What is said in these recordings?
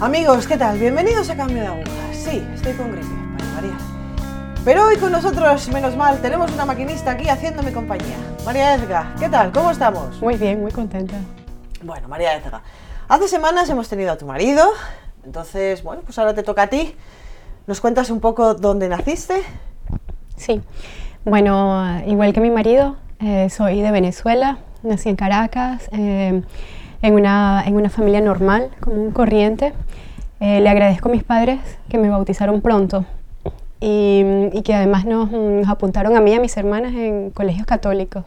Amigos, ¿qué tal? Bienvenidos a Cambio de Agujas. Sí, estoy con gripe, para variar. Pero hoy con nosotros, menos mal, tenemos una maquinista aquí haciéndome compañía. María Ezga, ¿qué tal? ¿Cómo estamos? Muy bien, muy contenta. Bueno, María Ezga, hace semanas hemos tenido a tu marido, entonces, bueno, pues ahora te toca a ti. ¿Nos cuentas un poco dónde naciste? Sí, bueno, igual que mi marido, eh, soy de Venezuela, nací en Caracas. Eh, en una, en una familia normal, común, corriente. Eh, le agradezco a mis padres que me bautizaron pronto y, y que además nos, nos, apuntaron a mí y a mis hermanas en colegios católicos.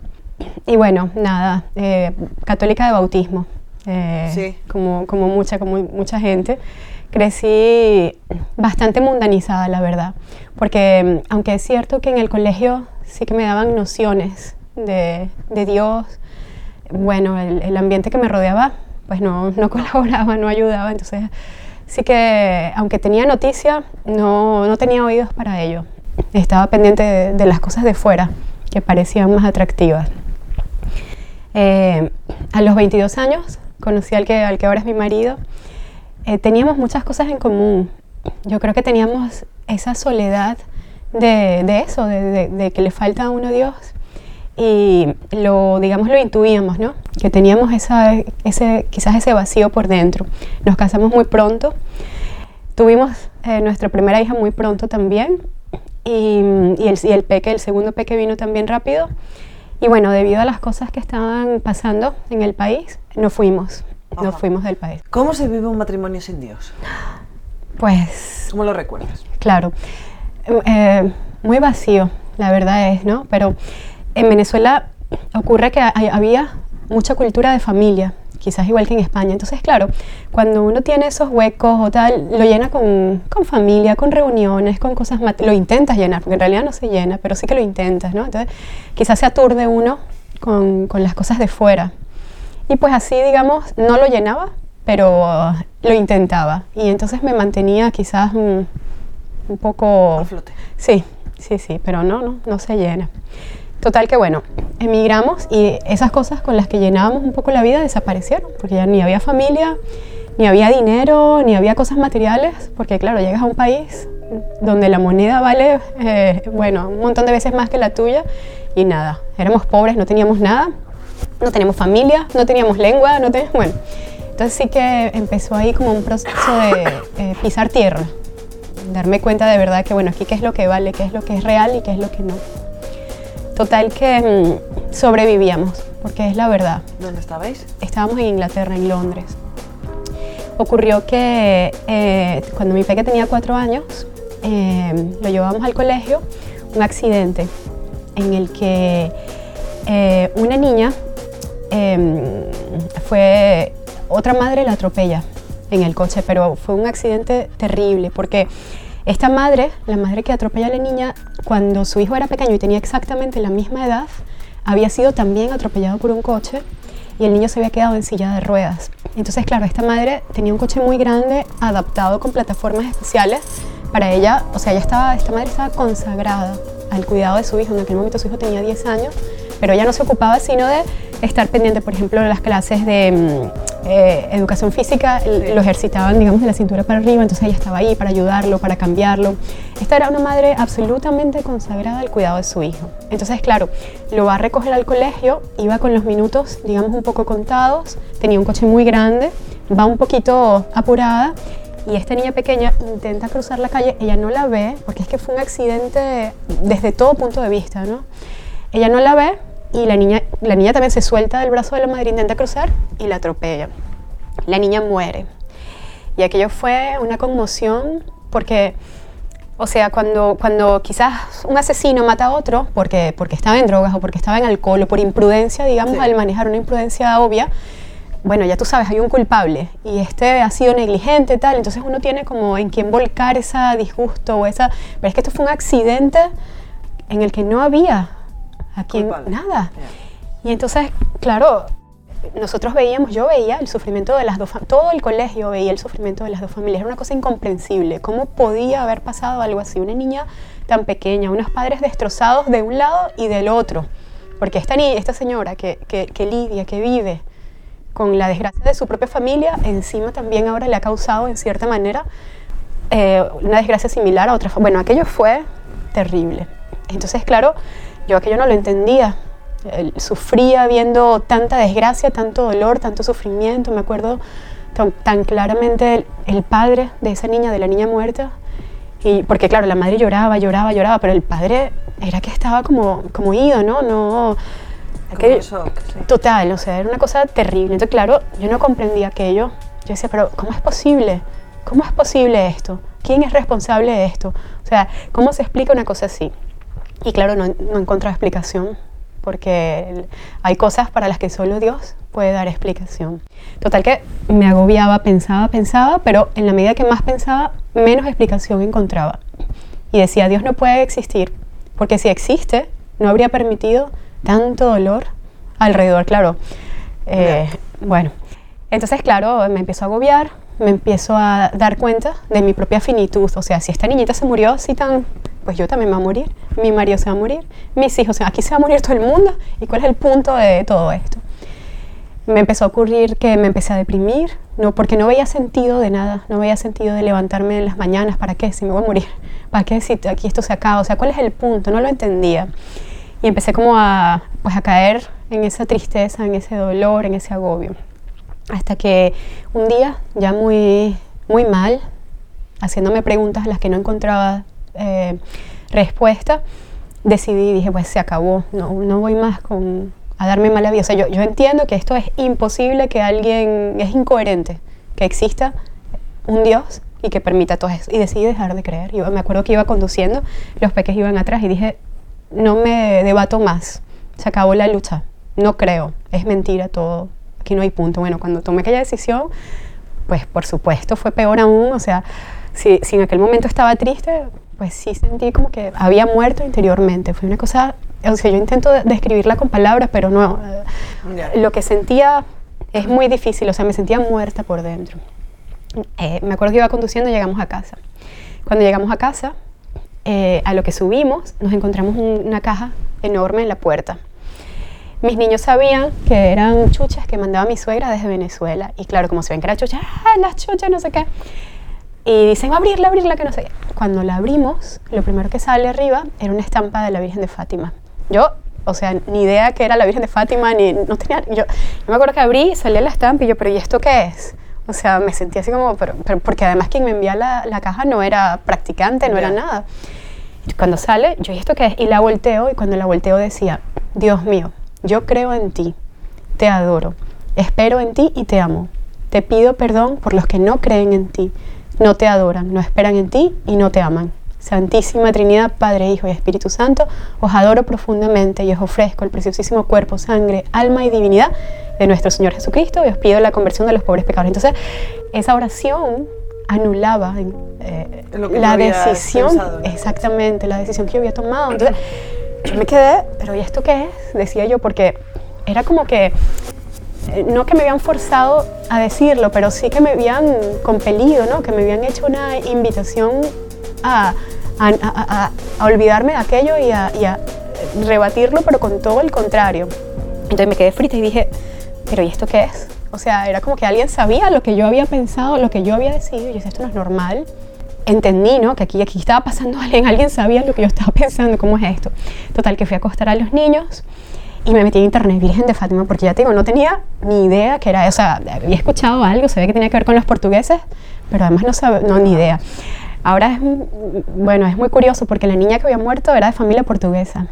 Y bueno, nada, eh, católica de bautismo, eh, sí. como, como, mucha, como mucha gente. Crecí bastante mundanizada, la verdad, porque aunque es cierto que en el colegio sí que me daban nociones de, de Dios, bueno, el, el, ambiente que me rodeaba pues no, no colaboraba, no ayudaba, entonces sí que aunque tenía noticia, no, no tenía oídos para ello. Estaba pendiente de, de, las cosas de fuera que parecían más atractivas. Eh, a los 22 años conocí al que, al que ahora es mi marido. Eh, teníamos muchas cosas en común. Yo creo que teníamos esa soledad de, de eso, de, de, de, que le falta a uno Dios y lo, digamos, lo intuíamos, ¿no? Que teníamos esa, ese, quizás ese vacío por dentro. Nos casamos muy pronto, tuvimos eh, nuestra primera hija muy pronto también y, y, el, y, el, peque, el segundo peque vino también rápido. Y bueno, debido a las cosas que estaban pasando en el país, nos fuimos, Ajá. nos fuimos del país. ¿Cómo se vive un matrimonio sin Dios? Pues... ¿Cómo lo recuerdas? Claro, eh, muy vacío, la verdad es, ¿no? Pero en Venezuela ocurre que hay, había mucha cultura de familia, quizás igual que en España. Entonces, claro, cuando uno tiene esos huecos o tal, lo llena con, con familia, con reuniones, con cosas, lo intentas llenar, porque en realidad no se llena, pero sí que lo intentas, ¿no? Entonces, quizás se aturde uno con, con las cosas de fuera. Y pues así, digamos, no lo llenaba, pero lo intentaba. Y entonces me mantenía quizás un, un poco... A flote. Sí, sí, sí, pero no, no, no se llena. Total que bueno, emigramos y esas cosas con las que llenábamos un poco la vida desaparecieron, porque ya ni había familia, ni había dinero, ni había cosas materiales, porque claro, llegas a un país donde la moneda vale, eh, bueno, un montón de veces más que la tuya y nada, éramos pobres, no teníamos nada, no teníamos familia, no teníamos lengua, no teníamos, bueno, entonces sí que empezó ahí como un proceso de eh, pisar tierra, darme cuenta de verdad que bueno, aquí qué es lo que vale, qué es lo que es real y qué es lo que no. Total que mmm, sobrevivíamos, porque es la verdad. ¿Dónde estabais? Estábamos en Inglaterra, en Londres. Ocurrió que eh, cuando mi peque tenía cuatro años, eh, lo llevábamos al colegio, un accidente en el que eh, una niña fue, otra madre la atropella en el coche, pero fue un accidente terrible porque esta madre, la madre que atropella a la niña, cuando su hijo era pequeño y tenía exactamente la misma edad, había sido también atropellado por un coche y el niño se había quedado en silla de ruedas. Entonces, claro, esta madre tenía un coche muy grande, adaptado con plataformas especiales para ella, o sea, ella estaba, esta madre estaba consagrada al cuidado de su hijo. En aquel momento su hijo tenía 10 años, pero ella no se ocupaba sino de estar pendiente, por ejemplo, de las clases de eh, educación física, lo ejercitaban, digamos, de la cintura para arriba, entonces ella estaba ahí para ayudarlo, para cambiarlo. Esta era una madre absolutamente consagrada al cuidado de su hijo. Entonces, claro, lo va a recoger al colegio, iba con los minutos, digamos, un poco contados, tenía un coche muy grande, va un poquito apurada y esta niña pequeña intenta cruzar la calle, ella no la ve, porque es que fue un accidente desde todo punto de vista, ¿no? Ella no la ve y la niña, la niña también se suelta del brazo de la madre, intenta cruzar y la atropella. La niña muere. Y aquello fue una conmoción porque, o sea, cuando, cuando quizás un asesino mata a otro porque, porque estaba en drogas o porque estaba en alcohol o por imprudencia, digamos, sí. al manejar una imprudencia obvia, bueno, ya tú sabes, hay un culpable y este ha sido negligente, tal, entonces uno tiene como en quién volcar esa disgusto o esa... Pero es que esto fue un accidente en el que no había a quien nada. Yeah. Y entonces, claro, nosotros veíamos, yo veía el sufrimiento de las dos, todo el colegio veía el sufrimiento de las dos familias, era una cosa incomprensible. ¿Cómo podía haber pasado algo así? Una niña tan pequeña, unos padres destrozados de un lado y del otro. Porque esta, niña, esta señora que, que, que lidia, que vive con la desgracia de su propia familia, encima también ahora le ha causado en cierta manera eh, una desgracia similar a otra. Bueno, aquello fue terrible. Entonces, claro, yo aquello no lo entendía. sufría viendo tanta desgracia, tanto dolor, tanto sufrimiento. Me acuerdo tan, claramente el, padre de esa niña, de la niña muerta. Y, porque claro, la madre lloraba, lloraba, lloraba, pero el padre era que estaba como, como ido, ¿no? no Total, o sea, era una cosa terrible. Entonces, claro, yo no comprendía aquello. Yo decía, pero ¿cómo es posible? ¿Cómo es posible esto? ¿Quién es responsable de esto? O sea, ¿cómo se explica una cosa así? Y claro, no, no encontraba explicación, porque hay cosas para las que solo Dios puede dar explicación. Total que me agobiaba, pensaba, pensaba, pero en la medida que más pensaba, menos explicación encontraba. Y decía, Dios no puede existir, porque si existe, no habría permitido tanto dolor alrededor, claro. Eh, bueno, entonces, claro, me empiezo a agobiar, me empiezo a dar cuenta de mi propia finitud. O sea, si esta niñita se murió así tan, pues yo también me voy a morir, mi marido se va a morir, mis hijos, aquí se va a morir todo el mundo. ¿Y cuál es el punto de todo esto? Me empezó a ocurrir que me empecé a deprimir, no, porque no veía sentido de nada, no veía sentido de levantarme en las mañanas, ¿para qué? Si me voy a morir, ¿para qué si aquí esto se acaba? O sea, ¿cuál es el punto? No lo entendía. Y empecé como a, pues a caer en esa tristeza, en ese dolor, en ese agobio. Hasta que un día, ya muy, muy mal, haciéndome preguntas a las que no encontraba eh, respuesta, decidí, dije, pues se acabó, no, no voy más con, a darme mala vida. O sea, yo, yo entiendo que esto es imposible, que alguien, es incoherente, que exista un Dios y que permita todo eso. Y decidí dejar de creer. Yo me acuerdo que iba conduciendo, los peques iban atrás y dije, no me debato más, se acabó la lucha, no creo, es mentira todo, aquí no hay punto. Bueno, cuando tomé aquella decisión, pues por supuesto fue peor aún, o sea, si, si en aquel momento estaba triste, pues sí sentí como que había muerto interiormente, fue una cosa, o sea, yo intento describirla con palabras, pero no, lo que sentía es muy difícil, o sea, me sentía muerta por dentro. Eh, me acuerdo que iba conduciendo y llegamos a casa. Cuando llegamos a casa, eh, a lo que subimos, nos encontramos una caja enorme en la puerta mis niños sabían que eran chuchas que mandaba mi suegra desde Venezuela. Y claro, como se ven que era chucha, ¡ah, las chuchas, no sé qué! Y dicen, abrirla, abrirla, que no sé qué. Cuando la abrimos, lo primero que sale arriba era una estampa de la Virgen de Fátima. Yo, o sea, ni idea que era la Virgen de Fátima, ni no tenía. Yo, yo me acuerdo que abrí, salía la estampa y yo, pero ¿y esto qué es? O sea, me sentía así como, pero, porque además quien me envía la, la caja no era practicante, no era nada. Y cuando sale, yo, ¿y esto qué es? Y la volteo, y cuando la volteo decía, Dios mío, yo creo en ti, te adoro, espero en ti y te amo. Te pido perdón por los que no creen en ti, no te adoran, no esperan en ti y no te aman. Santísima Trinidad, Padre, Hijo y Espíritu Santo, os adoro profundamente y os ofrezco el preciosísimo cuerpo, sangre, alma y divinidad de nuestro Señor Jesucristo y os pido la conversión de los pobres pecadores. Entonces, esa oración anulaba eh, la decisión, exactamente, la decisión que yo había tomado. Entonces, yo me quedé, pero ¿y esto qué es? Decía yo, porque era como que, eh, no que me habían forzado a decirlo, pero sí que me habían compelido, ¿no? Que me habían hecho una invitación a, a, a, olvidarme de aquello y, y a, rebatirlo, pero con todo el contrario. Entonces me quedé frita y dije, pero ¿y esto qué es? O sea, era como que alguien sabía lo que yo había pensado, lo que yo había decidido, y yo esto no es normal entendí, ¿no? Que aquí, aquí estaba pasando alguien, alguien sabía lo que yo estaba pensando, ¿cómo es esto? Total, que fui a acostar a los niños y me metí en internet, Virgen de Fátima, porque ya te digo, no tenía ni idea que era, o había escuchado algo, sabía que tenía que ver con los portugueses, pero además no sabía, no, ni idea. Ahora es, bueno, es muy curioso porque la niña que había muerto era de familia portuguesa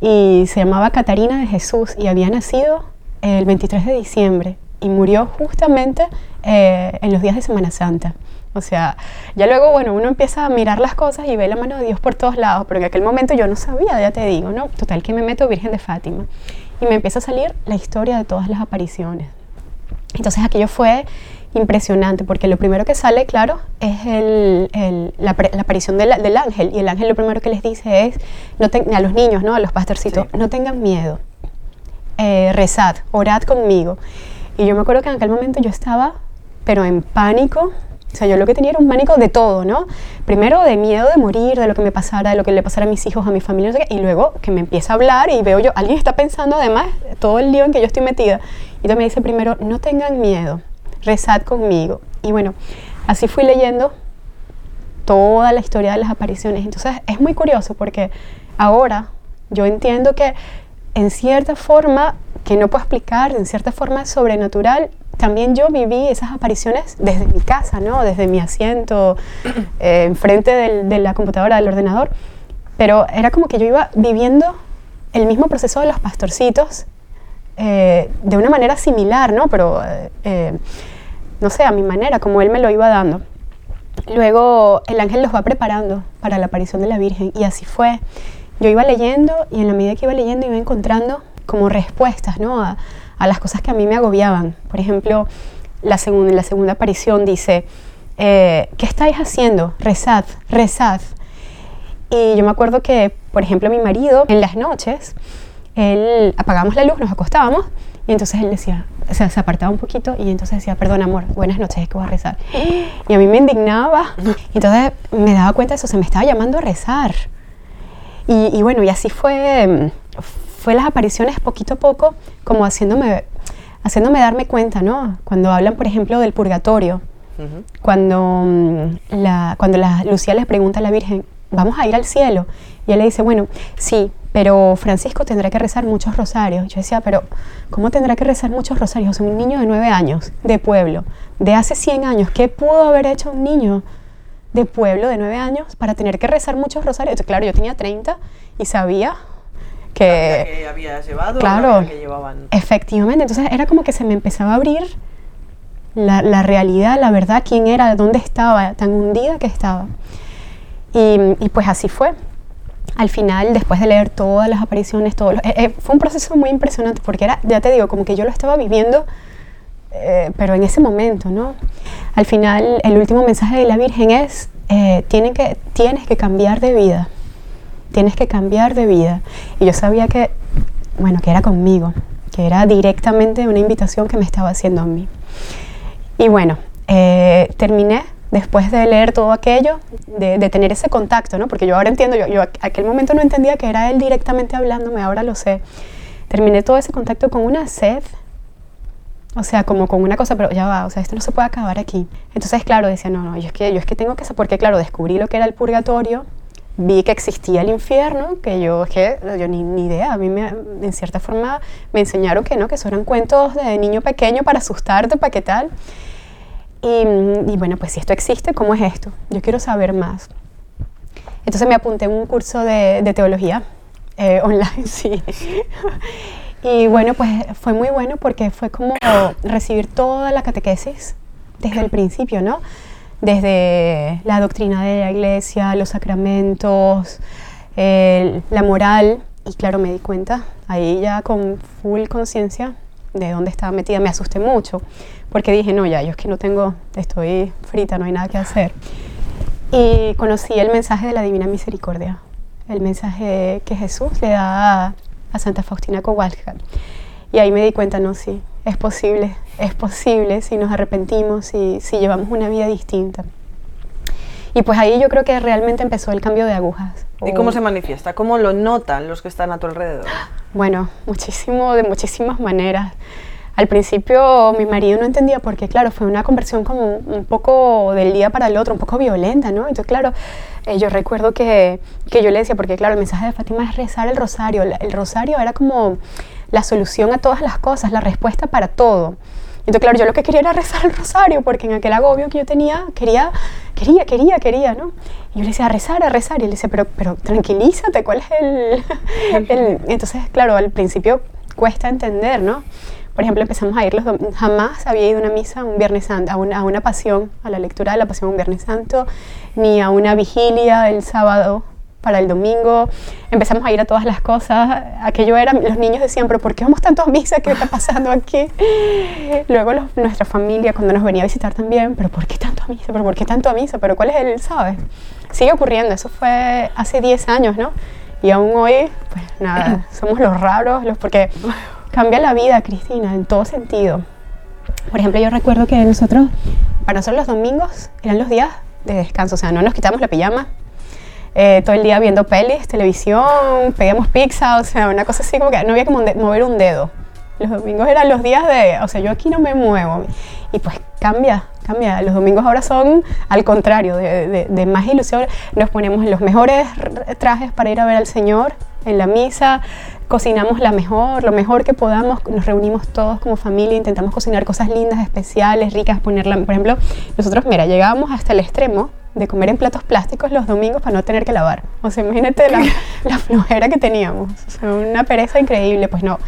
y se llamaba Catarina de Jesús y había nacido el 23 de diciembre y murió justamente eh, en los días de Semana Santa. O sea, ya luego, bueno, uno empieza a mirar las cosas y ve la mano de Dios por todos lados, pero en aquel momento yo no sabía, ya te digo, ¿no? Total que me meto Virgen de Fátima y me empieza a salir la historia de todas las apariciones. Entonces aquello fue impresionante porque lo primero que sale, claro, es el, la, aparición del ángel y el ángel lo primero que les dice es, no a los niños, ¿no? A los pastorcitos, no tengan miedo, eh, rezad, orad conmigo. Y yo me acuerdo que en aquel momento yo estaba, pero en pánico, O sea, yo lo que tenía era un pánico de todo, ¿no? Primero de miedo de morir, de lo que me pasara, de lo que le pasara a mis hijos, a mi familia, y luego que me empieza a hablar y veo yo, alguien está pensando además todo el lío en que yo estoy metida. Y entonces me dice primero, no tengan miedo, rezad conmigo. Y bueno, así fui leyendo toda la historia de las apariciones. Entonces es muy curioso porque ahora yo entiendo que en cierta forma, que no puedo explicar, en cierta forma sobrenatural, también yo viví esas apariciones desde mi casa, ¿no? Desde mi asiento, eh, enfrente de la computadora, del ordenador. Pero era como que yo iba viviendo el mismo proceso de los pastorcitos eh, de una manera similar, ¿no? Pero, eh, no sé, a mi manera, como él me lo iba dando. Luego el ángel los va preparando para la aparición de la Virgen y así fue. Yo iba leyendo y en la medida que iba leyendo iba encontrando como respuestas, ¿no? A, a las cosas que a mí me agobiaban. Por ejemplo, la, segunda, la segunda aparición dice, eh, ¿qué estáis haciendo? Rezad, rezad. Y yo me acuerdo que, por ejemplo, mi marido en las noches, él apagamos la luz, nos acostábamos y entonces él decía, o sea, se apartaba un poquito y entonces decía, perdón amor, buenas noches, es que voy a rezar. Y a mí me indignaba. Y entonces me daba cuenta de eso, se me estaba llamando a rezar. Y, y bueno, y así fue, fue las apariciones poquito a poco, como haciéndome, haciéndome darme cuenta, ¿no? Cuando hablan, por ejemplo, del purgatorio, cuando, mm, la, cuando la, Lucía les pregunta a la Virgen, ¿vamos a ir al cielo? Y él le dice, bueno, sí, pero Francisco tendrá que rezar muchos rosarios. Yo decía, pero ¿cómo tendrá que rezar muchos rosarios? O sea, un niño de nueve años, de pueblo, de hace 100 años, ¿qué pudo haber hecho un niño de pueblo de nueve años para tener que rezar muchos rosarios? claro, yo tenía 30 y sabía que, había llevado claro, que llevaban. Efectivamente, entonces era como que se me empezaba a abrir la, la, realidad, la verdad, quién era, dónde estaba, tan hundida que estaba. Y, y, pues así fue. Al final, después de leer todas las apariciones, todo eh, eh, fue un proceso muy impresionante porque era, ya te digo, como que yo lo estaba viviendo, eh, pero en ese momento, ¿no? Al final, el último mensaje de la Virgen es, eh, tienen que, tienes que cambiar de vida tienes que cambiar de vida. Y yo sabía que, bueno, que era conmigo, que era directamente una invitación que me estaba haciendo a mí. Y bueno, eh, terminé después de leer todo aquello, de, tener ese contacto, ¿no? Porque yo ahora entiendo, yo, yo aquel momento no entendía que era él directamente hablándome, ahora lo sé. Terminé todo ese contacto con una sed, o sea, como con una cosa, pero ya va, o sea, esto no se puede acabar aquí. Entonces, claro, decía, no, no, yo es que, yo es que tengo que, porque claro, descubrí lo que era el purgatorio, vi que existía el infierno, que yo, que yo ni, ni, idea, a mí me, en cierta forma me enseñaron que no, que eso eran cuentos de niño pequeño para asustarte, para qué tal. Y, y, bueno, pues si esto existe, ¿cómo es esto? Yo quiero saber más. Entonces me apunté a un curso de, de teología eh, online, sí. y bueno, pues fue muy bueno porque fue como recibir toda la catequesis desde el principio, ¿no? Desde la doctrina de la iglesia, los sacramentos, la moral. Y claro, me di cuenta, ahí ya con full conciencia de dónde estaba metida, me asusté mucho, porque dije, no, ya, yo es que no tengo, estoy frita, no hay nada que hacer. Y conocí el mensaje de la Divina Misericordia, el mensaje que Jesús le da a, Santa Faustina Kowalska. Y ahí me di cuenta, no, sí, es posible, es posible si nos arrepentimos y si llevamos una vida distinta. Y pues ahí yo creo que realmente empezó el cambio de agujas. ¿Y cómo se manifiesta? ¿Cómo lo notan los que están a tu alrededor? Bueno, muchísimo, de muchísimas maneras. Al principio mi marido no entendía porque, claro, fue una conversión como un poco del día para el otro, un poco violenta, ¿no? Entonces, claro, eh, yo recuerdo que, que, yo le decía, porque, claro, el mensaje de Fátima es rezar el rosario. El rosario era como la solución a todas las cosas, la respuesta para todo. Entonces, claro, yo lo que quería era rezar el rosario, porque en aquel agobio que yo tenía, quería, quería, quería, quería, ¿no? Y yo le decía, a rezar, a rezar. Y él dice, pero, pero tranquilízate, ¿cuál es el, el...? Entonces, claro, al principio cuesta entender, ¿no? Por ejemplo, empezamos a ir los jamás había ido a una misa un Viernes Santo, a una, a una pasión, a la lectura de la pasión un Viernes Santo, ni a una vigilia el sábado para el domingo, empezamos a ir a todas las cosas, aquello era, los niños decían, pero ¿por qué vamos tanto a misa? ¿Qué está pasando aquí? Luego nuestra familia cuando nos venía a visitar también, pero ¿por qué tanto a misa? ¿Pero por qué tanto a misa? ¿Pero cuál es el, sabes? Sigue ocurriendo, eso fue hace 10 años, ¿no? Y aún hoy, pues nada, somos los raros, los, porque cambia la vida, Cristina, en todo sentido. Por ejemplo, yo recuerdo que nosotros para nosotros los domingos eran los días de descanso, o sea, no nos quitamos la pijama, eh, todo el día viendo pelis, televisión, pedíamos pizza, o sea, una cosa así como que no había que mover un dedo. Los domingos eran los días de, o sea, yo aquí no me muevo. Y pues cambia, cambia. Los domingos ahora son al contrario, de, de, más ilusión. Nos ponemos los mejores trajes para ir a ver al Señor en la misa, cocinamos la mejor, lo mejor que podamos, nos reunimos todos como familia, intentamos cocinar cosas lindas, especiales, ricas, ponerla, por ejemplo, nosotros, mira, llegábamos hasta el extremo de comer en platos plásticos los domingos para no tener que lavar. O sea, imagínate la, la flojera que teníamos, o sea, una pereza increíble, pues no.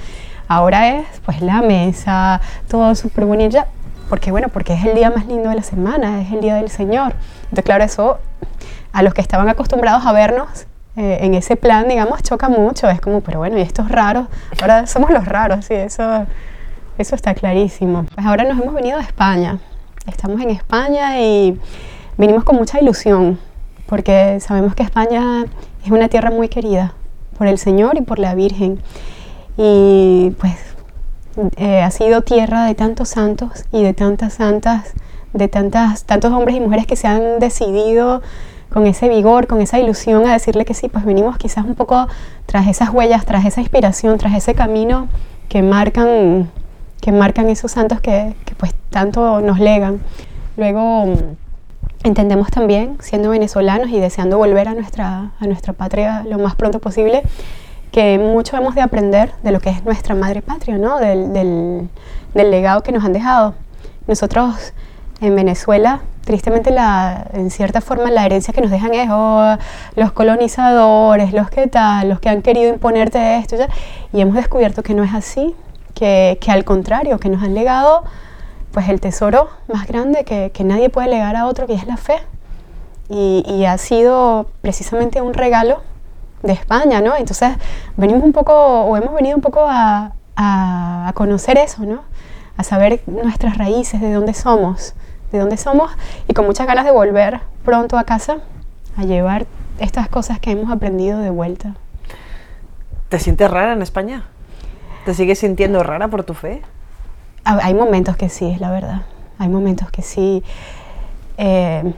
Ahora es pues la mesa, todo súper bonito, porque bueno, porque es el día más lindo de la semana, es el día del Señor. Entonces, claro, eso a los que estaban acostumbrados a vernos eh, en ese plan, digamos, choca mucho. Es como, pero bueno, y estos raros, ahora somos los raros, sí, eso, eso está clarísimo. Pues ahora nos hemos venido a España. Estamos en España y venimos con mucha ilusión, porque sabemos que España es una tierra muy querida por el Señor y por la Virgen. Y pues eh, ha sido tierra de tantos santos y de tantas santas, de tantas, tantos hombres y mujeres que se han decidido con ese vigor, con esa ilusión a decirle que sí, pues venimos quizás un poco tras esas huellas, tras esa inspiración, tras ese camino que marcan, que marcan esos santos que, pues tanto nos legan. Luego entendemos también, siendo venezolanos y deseando volver a nuestra, a nuestra patria lo más pronto posible, que mucho hemos de aprender de lo que es nuestra madre patria, ¿no? del, del, del legado que nos han dejado. Nosotros en Venezuela, tristemente, la, en cierta forma, la herencia que nos dejan es oh, los colonizadores, los que tal, los que han querido imponerte esto, y hemos descubierto que no es así, que, que, al contrario, que nos han legado pues el tesoro más grande que, que nadie puede legar a otro, que es la fe. Y, y, ha sido precisamente un regalo de España, ¿no? Entonces venimos un poco, o hemos venido un poco a, a, a conocer eso, ¿no? A saber nuestras raíces, de dónde somos de dónde somos y con muchas ganas de volver pronto a casa a llevar estas cosas que hemos aprendido de vuelta. ¿Te sientes rara en España? ¿Te sigues sintiendo rara por tu fe? Hay momentos que sí, es la verdad. Hay momentos que sí. Eh,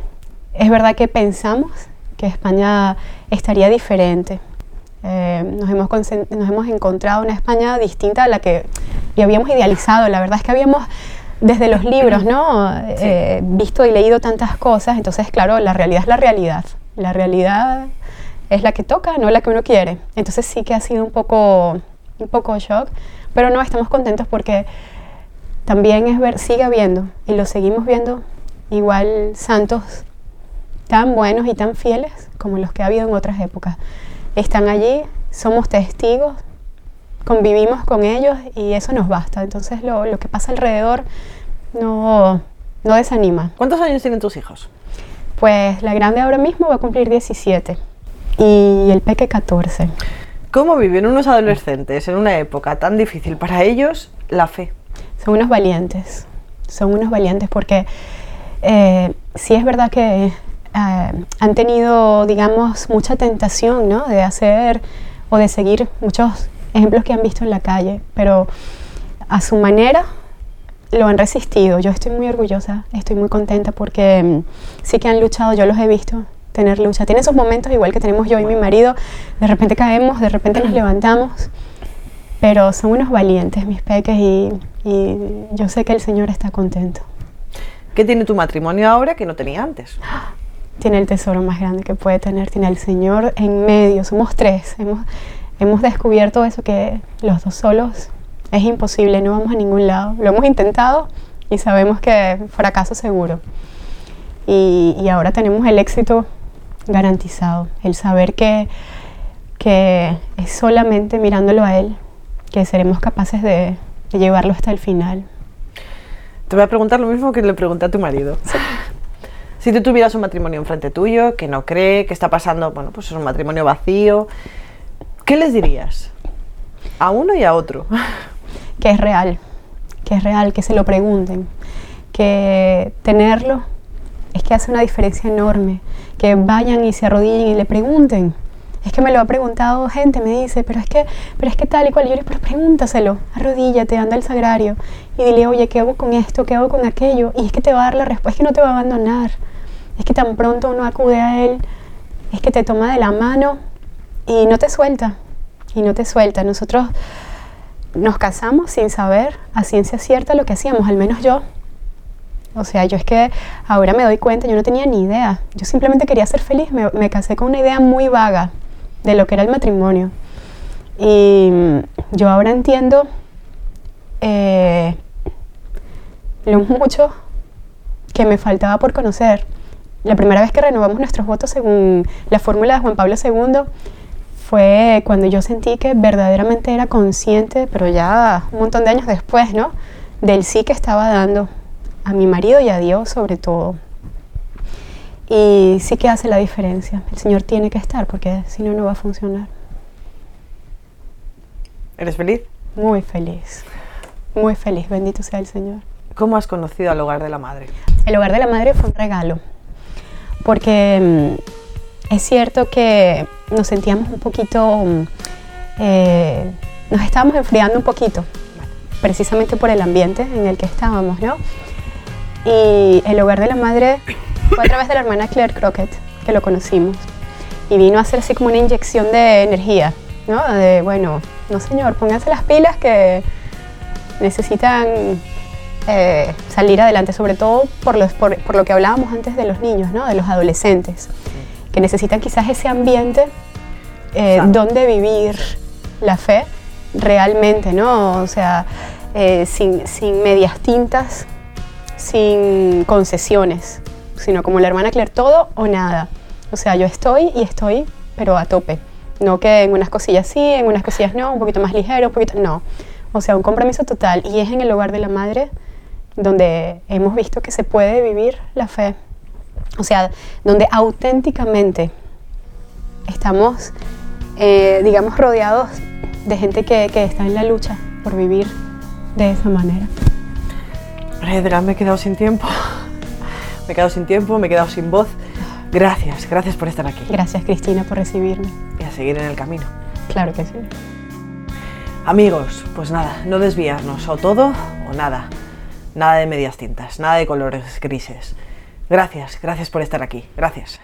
es verdad que pensamos que España estaría diferente. Eh, nos, hemos nos hemos encontrado una España distinta a la que habíamos idealizado. La verdad es que habíamos desde los libros, ¿no? Eh, visto y leído tantas cosas, entonces, claro, la realidad es la realidad. La realidad es la que toca, no la que uno quiere. Entonces sí que ha sido un poco, un poco shock, pero no, estamos contentos porque también es ver, sigue habiendo, y lo seguimos viendo, igual santos tan buenos y tan fieles como los que ha habido en otras épocas. Están allí, somos testigos convivimos con ellos y eso nos basta. Entonces lo, lo que pasa alrededor no, no desanima. ¿Cuántos años tienen tus hijos? Pues la grande ahora mismo va a cumplir 17 y el peque 14. ¿Cómo viven unos adolescentes en una época tan difícil para ellos la fe? Son unos valientes, son unos valientes porque eh, sí es verdad que eh, han tenido, digamos, mucha tentación ¿no? de hacer o de seguir muchos ejemplos que han visto en la calle, pero a su manera lo han resistido. Yo estoy muy orgullosa, estoy muy contenta porque mm, sí que han luchado, yo los he visto tener lucha. Tienen esos momentos igual que tenemos yo y mi marido, de repente caemos, de repente nos levantamos, pero son unos valientes mis peques y, y yo sé que el Señor está contento. ¿Qué tiene tu matrimonio ahora que no tenía antes? Tiene el tesoro más grande que puede tener, tiene el Señor en medio, somos tres, hemos, hemos descubierto eso que los dos solos es imposible, no vamos a ningún lado. Lo hemos intentado y sabemos que fracaso seguro. Y, y ahora tenemos el éxito garantizado, el saber que, que es solamente mirándolo a Él que seremos capaces de, llevarlo hasta el final. Te voy a preguntar lo mismo que le pregunté a tu marido. Si tú tuvieras un matrimonio enfrente tuyo, que no cree, que está pasando, bueno, pues es un matrimonio vacío, ¿Qué les dirías? A uno y a otro. Que es real, que es real, que se lo pregunten, que tenerlo es que hace una diferencia enorme, que vayan y se arrodillen y le pregunten, Es que me lo ha preguntado gente, me dice, pero es que, pero es que tal y cual. Y yo le digo, pero pregúntaselo, arrodíllate, anda al sagrario y dile, oye, ¿qué hago con esto? ¿Qué hago con aquello? Y es que te va a dar la respuesta, es que no te va a abandonar. Es que tan pronto uno acude a él, es que te toma de la mano y no te suelta. Y no te suelta. Nosotros nos casamos sin saber a ciencia cierta lo que hacíamos, al menos yo. O sea, yo es que ahora me doy cuenta, yo no tenía ni idea. Yo simplemente quería ser feliz, me, me casé con una idea muy vaga de lo que era el matrimonio. Y mm, yo ahora entiendo eh, lo mucho que me faltaba por conocer. La primera vez que renovamos nuestros votos según la fórmula de Juan Pablo II fue cuando yo sentí que verdaderamente era consciente, pero ya un montón de años después, ¿no? Del sí que estaba dando a mi marido y a Dios sobre todo. Y sí que hace la diferencia. El Señor tiene que estar porque si no, no va a funcionar. ¿Eres feliz? Muy feliz. Muy feliz. Bendito sea el Señor. ¿Cómo has conocido al hogar de la madre? El hogar de la madre fue un regalo. Porque mm, es cierto que nos sentíamos un poquito. mm, eh, nos estábamos enfriando un poquito. Precisamente por el ambiente en el que estábamos, ¿no? Y el hogar de la madre fue a través de la hermana Claire Crockett que lo conocimos. Y vino a ser así como una inyección de energía, ¿no? De, bueno, no señor, pónganse las pilas que necesitan eh, salir adelante, sobre todo por, los, por, por lo que hablábamos antes de los niños, ¿no? De los adolescentes, que necesitan quizás ese ambiente eh, donde vivir la fe realmente, ¿no? O sea, eh, sin, sin medias tintas, sin concesiones, sino como la hermana Claire, todo o nada. O sea, yo estoy y estoy, pero a tope. No que en unas cosillas sí, en unas cosillas no, un poquito más ligero, un poquito... No. O sea, un compromiso total. Y es en el hogar de la madre donde hemos visto que se puede vivir la fe. O sea, donde auténticamente estamos, eh, digamos, rodeados de gente que, que está en la lucha por vivir de esa manera. Edra, me he quedado sin tiempo. Me he quedado sin tiempo, me he quedado sin voz. Gracias, gracias por estar aquí Gracias, Cristina, por recibirme. y a seguir en el camino. Claro que sí. Amigos, pues nada, no desviarnos, o todo o nada. Nada de medias tintas, nada de colores grises. Gracias, gracias por estar aquí. Gracias.